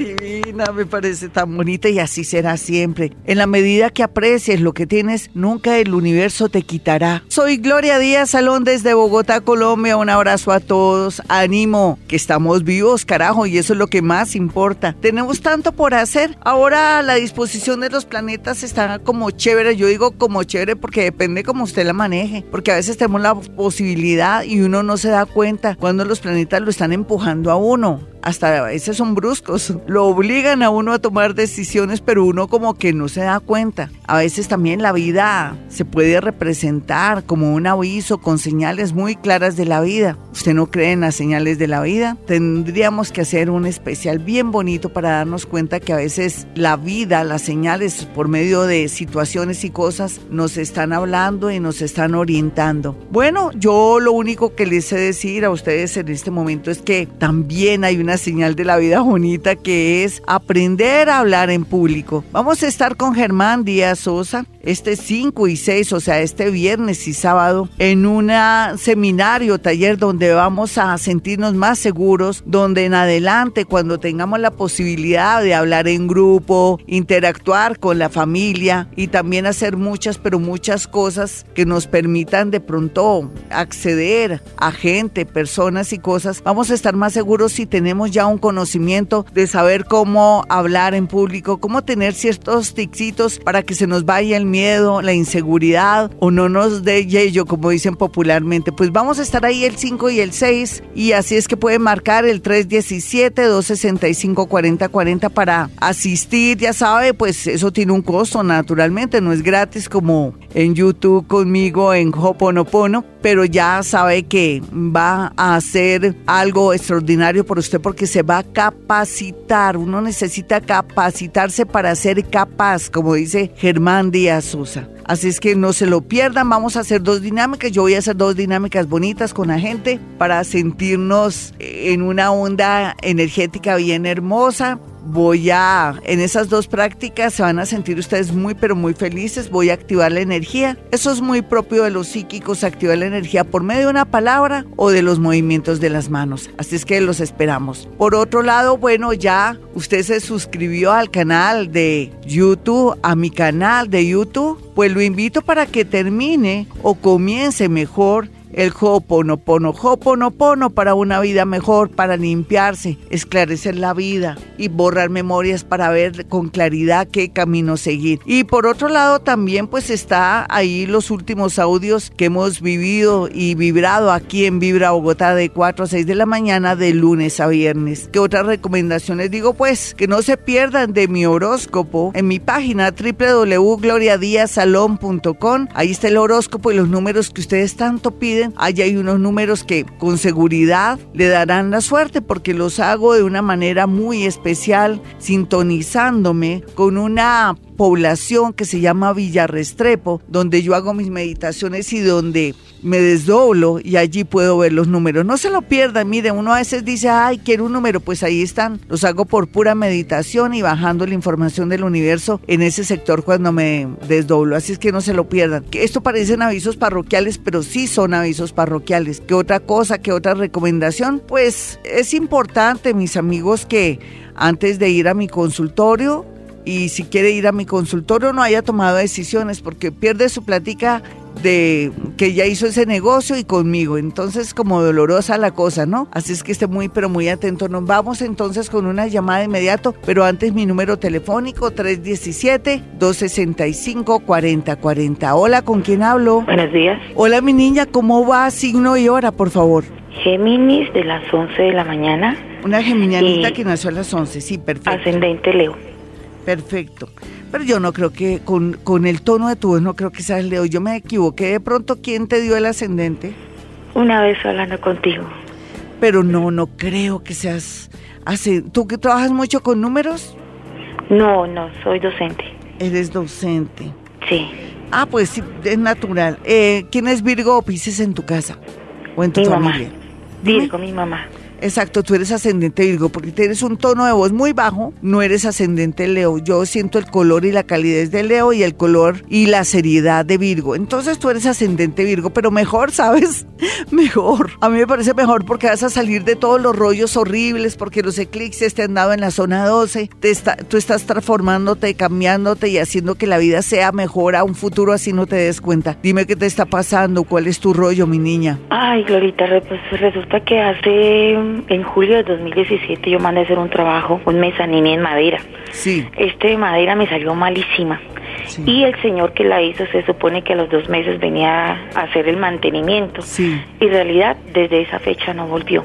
Speaker 3: divina, me parece tan bonita y así será siempre. En la medida que aprecies lo que tienes, nunca el universo te quitará. Soy Gloria Díaz Salón desde Bogotá, Colombia. Un abrazo a todos. Ánimo, que estamos vivos, carajo, y eso es lo que más importa. Tenemos tanto por hacer. Ahora la disposición de los planetas está como chévere. Yo digo como chévere porque depende cómo usted la maneje. Porque a veces tenemos la posibilidad y uno no se da cuenta cuando los planetas lo están empujando a uno hasta a veces son bruscos, lo obligan a uno a tomar decisiones, pero uno como que no se da cuenta. A veces también la vida se puede representar como un aviso con señales muy claras de la vida. ¿Usted no cree en las señales de la vida? Tendríamos que hacer un especial bien bonito para darnos cuenta que a veces la vida, las señales por medio de situaciones y cosas nos están hablando y nos están orientando. Bueno, yo lo único que les sé decir a ustedes en este momento es que también hay una una señal de la vida bonita que es aprender a hablar en público. Vamos a estar con Germán Díaz Sosa este 5 y 6, o sea, este viernes y sábado, en un seminario, taller donde vamos a sentirnos más seguros, donde en adelante, cuando tengamos la posibilidad de hablar en grupo, interactuar con la familia y también hacer muchas, pero muchas cosas que nos permitan de pronto acceder a gente, personas y cosas, vamos a estar más seguros si tenemos ya un conocimiento de saber cómo hablar en público, cómo tener ciertos ticsitos para que se nos vaya el miedo, la inseguridad o no nos dé yello, como dicen popularmente. Pues vamos a estar ahí el 5 y el 6 y así es que pueden marcar el 317-265-4040 para asistir. Ya sabe, pues eso tiene un costo naturalmente, no es gratis como en YouTube conmigo en Hoponopono, pero ya sabe que va a hacer algo extraordinario por usted porque se va a capacitar. Uno necesita capacitarse para ser capaz, como dice Germán Díaz Sosa. Así es que no se lo pierdan. Vamos a hacer dos dinámicas. Yo voy a hacer dos dinámicas bonitas con la gente para sentirnos en una onda energética bien hermosa voy a, en esas dos prácticas se van a sentir ustedes muy, pero muy felices. Voy a activar la energía. Eso es muy propio de los psíquicos, activar la energía por medio de una palabra o de los movimientos de las manos. Así es que los esperamos. Por otro lado, bueno, ya usted se suscribió al canal de YouTube, a mi canal de YouTube, pues lo invito para que termine o comience mejor el Hoponopono, Hoponopono para una vida mejor, para limpiarse, esclarecer la vida y borrar memorias para ver con claridad qué camino seguir. Y por otro lado también pues está ahí los últimos audios que hemos vivido y vibrado aquí en Vibra Bogotá de 4 a 6 de la mañana de lunes a viernes. ¿Qué otras recomendaciones digo? Pues que no se pierdan de mi horóscopo en mi página www.gloriadiasalón.com. Ahí está el horóscopo y los números que ustedes tanto piden piden. Allí hay unos números que con seguridad le darán la suerte porque los hago de una manera muy especial, sintonizándome con una población que se llama Villarrestrepo, donde yo hago mis meditaciones y donde me desdoblo y allí puedo ver los números. No se lo pierdan, miren, uno a veces dice, ay, quiero un número, pues ahí están. Los hago por pura meditación y bajando la información del universo en ese sector cuando me desdoblo. Así es que no se lo pierdan. Esto parecen avisos parroquiales, pero sí son avisos parroquiales. ¿Qué otra cosa, qué otra recomendación? Pues es importante, mis amigos, que antes de ir a mi consultorio, y si quiere ir a mi consultorio no haya tomado decisiones porque pierde su plática de que ya hizo ese negocio y conmigo. Entonces, como dolorosa la cosa, ¿no? Así es que esté muy, pero muy atento. Nos vamos entonces con una llamada de inmediato, pero antes mi número telefónico 317-265-4040. Hola, ¿con quién hablo?
Speaker 10: Buenos días.
Speaker 3: Hola, mi niña, ¿cómo va? Signo y hora, por favor.
Speaker 10: Géminis de las 11 de la mañana.
Speaker 3: Una geminianita que nació a las 11, sí, perfecto.
Speaker 10: Ascendente Leo.
Speaker 3: Perfecto. Pero yo no creo que con, con el tono de tu voz, no creo que seas Leo. Yo me equivoqué. De pronto, ¿quién te dio el ascendente?
Speaker 10: Una vez hablando contigo.
Speaker 3: Pero no, no creo que seas... ¿Tú que trabajas mucho con números?
Speaker 10: No, no, soy docente.
Speaker 3: Eres docente.
Speaker 10: Sí.
Speaker 3: Ah, pues sí, es natural. Eh, ¿Quién es Virgo o Pisces en tu casa? ¿O en tu
Speaker 10: mi
Speaker 3: familia?
Speaker 10: Mamá. Virgo, mi mamá.
Speaker 3: Exacto, tú eres ascendente Virgo porque tienes un tono de voz muy bajo, no eres ascendente Leo. Yo siento el color y la calidez de Leo y el color y la seriedad de Virgo. Entonces tú eres ascendente Virgo, pero mejor, ¿sabes? Mejor. A mí me parece mejor porque vas a salir de todos los rollos horribles, porque los eclipses te han dado en la zona 12. Te está, tú estás transformándote, cambiándote y haciendo que la vida sea mejor a un futuro así no te des cuenta. Dime qué te está pasando, cuál es tu rollo, mi niña.
Speaker 10: Ay, Glorita, pues resulta que hace en julio de 2017 yo mandé a hacer un trabajo, un mezanini en madera.
Speaker 3: Sí.
Speaker 10: Este de madera me salió malísima. Y el señor que la hizo se supone que a los dos meses venía a hacer el mantenimiento.
Speaker 3: Sí.
Speaker 10: Y en realidad desde esa fecha no volvió.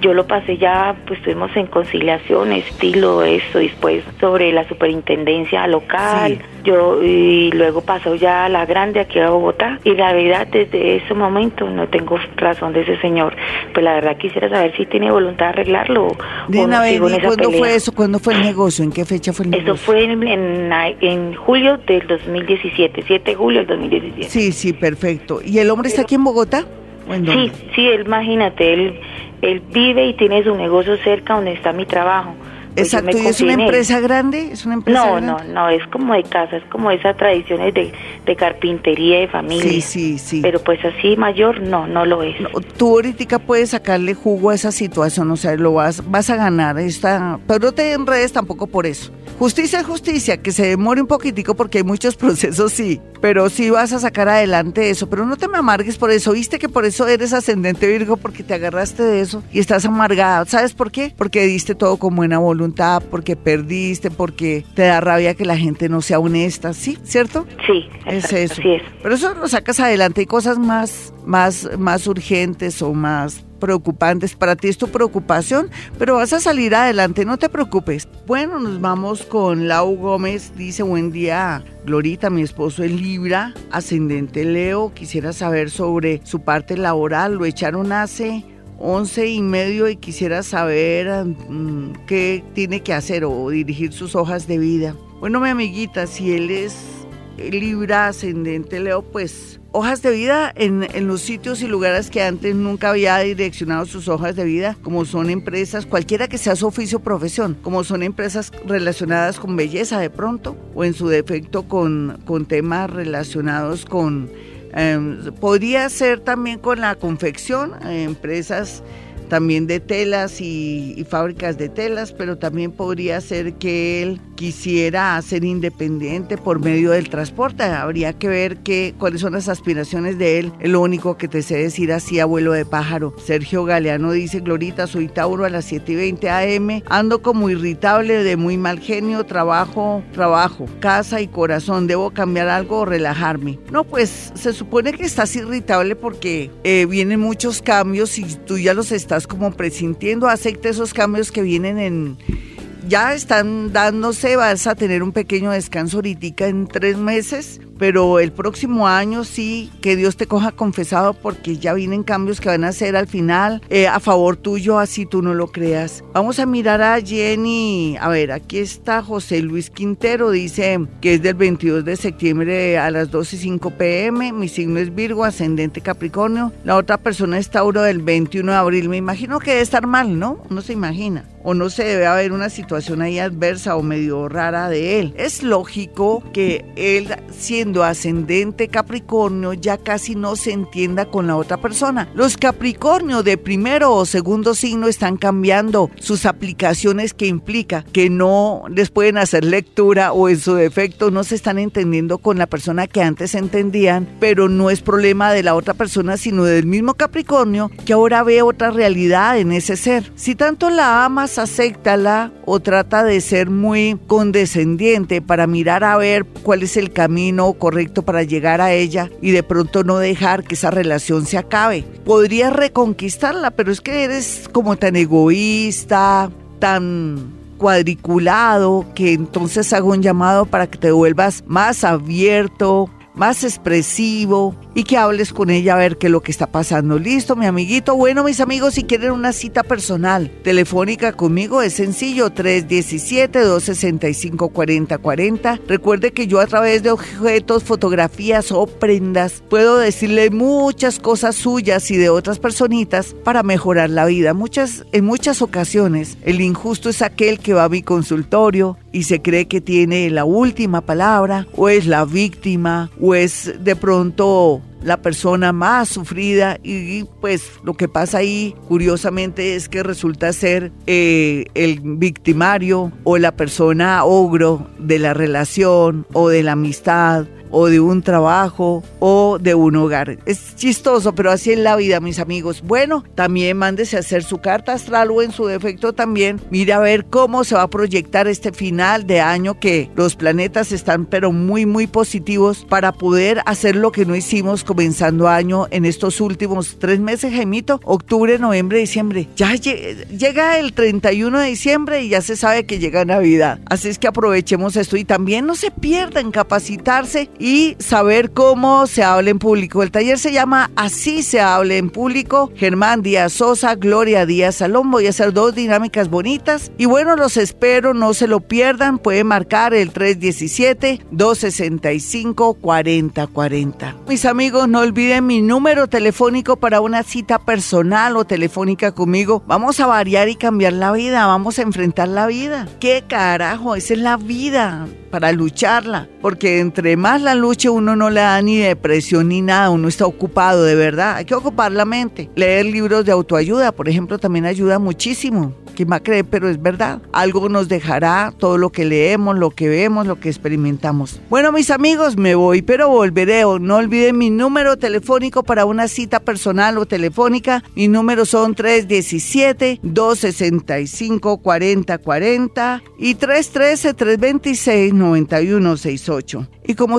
Speaker 10: Yo lo pasé ya, pues estuvimos en conciliación, estilo esto, después sobre la superintendencia local. Yo y luego pasó ya a la grande aquí a Bogotá. Y la verdad desde ese momento no tengo razón de ese señor. Pues la verdad quisiera saber si tiene voluntad de arreglarlo.
Speaker 3: De o no ¿y cuándo fue eso? ¿Cuándo fue el negocio? ¿En qué fecha fue el negocio?
Speaker 10: Eso fue en, en, en julio del 2017, 7 de julio del 2017.
Speaker 3: Sí, sí, perfecto. ¿Y el hombre está aquí en Bogotá?
Speaker 10: sí, sí, él, imagínate, él, él vive y tiene su negocio cerca donde está mi trabajo.
Speaker 3: Pues Exacto, ¿y es una empresa grande? ¿Es una empresa
Speaker 10: no, no, no, es como de casa, es como esas tradiciones de, de carpintería de familia.
Speaker 3: Sí, sí, sí.
Speaker 10: Pero pues así mayor, no, no lo es.
Speaker 3: tú ahorita puedes sacarle jugo a esa situación, o sea, lo vas, vas a ganar, esta, pero no te enredes tampoco por eso. Justicia es justicia, que se demore un poquitico porque hay muchos procesos, sí, pero sí vas a sacar adelante eso, pero no te me amargues por eso, viste que por eso eres ascendente Virgo, porque te agarraste de eso y estás amargada, ¿sabes por qué? Porque diste todo con buena voluntad, porque perdiste, porque te da rabia que la gente no sea honesta, ¿sí? ¿Cierto?
Speaker 10: Sí,
Speaker 3: es eso.
Speaker 10: Así es.
Speaker 3: Pero eso lo sacas adelante, hay cosas más, más, más urgentes o más preocupantes. Para ti es tu preocupación, pero vas a salir adelante, no te preocupes. Bueno, nos vamos con Lau Gómez. Dice, buen día, Glorita, mi esposo es Libra, ascendente Leo. Quisiera saber sobre su parte laboral. Lo echaron hace 11 y medio y quisiera saber mm, qué tiene que hacer o dirigir sus hojas de vida. Bueno, mi amiguita, si él es Libra, ascendente Leo, pues hojas de vida en, los sitios y lugares que antes nunca había direccionado sus hojas de vida, como son empresas, cualquiera que sea su oficio o profesión, como son empresas relacionadas con belleza de pronto, o en su defecto con, con temas relacionados con... Em, podría ser también con la confección, empresas también de telas y, fábricas de telas, pero también podría ser que él quisiera ser independiente por medio del transporte. Habría que ver qué, cuáles son las aspiraciones de él. Lo único que te sé decir así, abuelo de pájaro. Sergio Galeano dice, Glorita, soy Tauro a las 7 y 20 am. Ando como irritable, de muy mal genio, trabajo, trabajo, casa y corazón. ¿Debo cambiar algo o relajarme? No, pues se supone que estás irritable porque eh, vienen muchos cambios y tú ya los estás como presintiendo, acepta esos cambios que vienen en, ya están dándose, vas a tener un pequeño descanso ahorita en tres meses, pero el próximo año sí, que Dios te coja confesado porque ya vienen cambios que van a ser al final eh, a favor tuyo, así tú no lo creas. Vamos a mirar a Jenny. A ver, aquí está José Luis Quintero, dice que es del 22 de septiembre a las 12 y 5 pm. Mi signo es Virgo, ascendente Capricornio. La otra persona es Tauro del 21 de abril. Me imagino que debe estar mal, ¿no? No se imagina o no se debe haber una situación ahí adversa o medio rara de él. Es lógico que él, siendo ascendente Capricornio, ya casi no se entienda con la otra persona. Los Capricornio de primero o segundo signo están cambiando sus aplicaciones que implica que no les pueden hacer lectura o en su defecto no se están entendiendo con la persona que antes entendían, pero no es problema de la otra persona, sino del mismo Capricornio que ahora ve otra realidad en ese ser. Si tanto la amas, acéptala o trata de ser muy condescendiente para mirar a ver cuál es el camino correcto para llegar a ella y de pronto no dejar que esa relación se acabe. Podrías reconquistarla, pero es que eres como tan egoísta, tan cuadriculado, que entonces hago un llamado para que te vuelvas más abierto, más expresivo, y que hables con ella a ver qué es lo que está pasando. Listo, mi amiguito. Bueno, mis amigos, si quieren una cita personal telefónica conmigo, es sencillo, 317-265-4040. Recuerde que yo a través de objetos, fotografías o prendas puedo decirle muchas cosas suyas y de otras personitas para mejorar la vida. Muchas, en muchas ocasiones, el injusto es aquel que va a mi consultorio y se cree que tiene la última palabra, o es la víctima, o es de pronto la persona más sufrida y pues lo que pasa ahí curiosamente es que resulta ser eh, el victimario o la persona ogro de la relación o de la amistad o de un trabajo o de un hogar. Es chistoso, pero así es la vida, mis amigos. Bueno, también mándese a hacer su carta astral o en su defecto también. Mire a ver cómo se va a proyectar este final de año que los planetas están pero muy, muy positivos para poder hacer lo que no hicimos comenzando año en estos últimos tres meses, Gemito, octubre, noviembre, diciembre. Ya llega el 31 de diciembre y ya se sabe que llega Navidad. Así es que aprovechemos esto y también no se pierdan capacitarse saber cómo se habla en público. El taller se llama Así se hable en público. Germán Díaz Sosa, Gloria Díaz Salón. Voy a hacer dos dinámicas bonitas. Y bueno, los espero, no se lo pierdan. Pueden marcar el 317-265-4040. Mis amigos, no olviden mi número telefónico para una cita personal o telefónica conmigo. Vamos a variar y cambiar la vida. Vamos a enfrentar la vida. ¿Qué carajo? Esa es la vida para lucharla. Porque entre más la lucha uno no le da ni depresión ni nada, uno está ocupado de verdad. Hay que ocupar la mente. Leer libros de autoayuda, por ejemplo, también ayuda muchísimo. ¿Quién va a creer? Pero es verdad. Algo nos dejará todo lo que leemos, lo que vemos, lo que experimentamos. Bueno, mis amigos, me voy, pero volveré. No olviden mi número telefónico para una cita personal o telefónica. Mi número son 317-265-4040 y 313-326-9168. Y como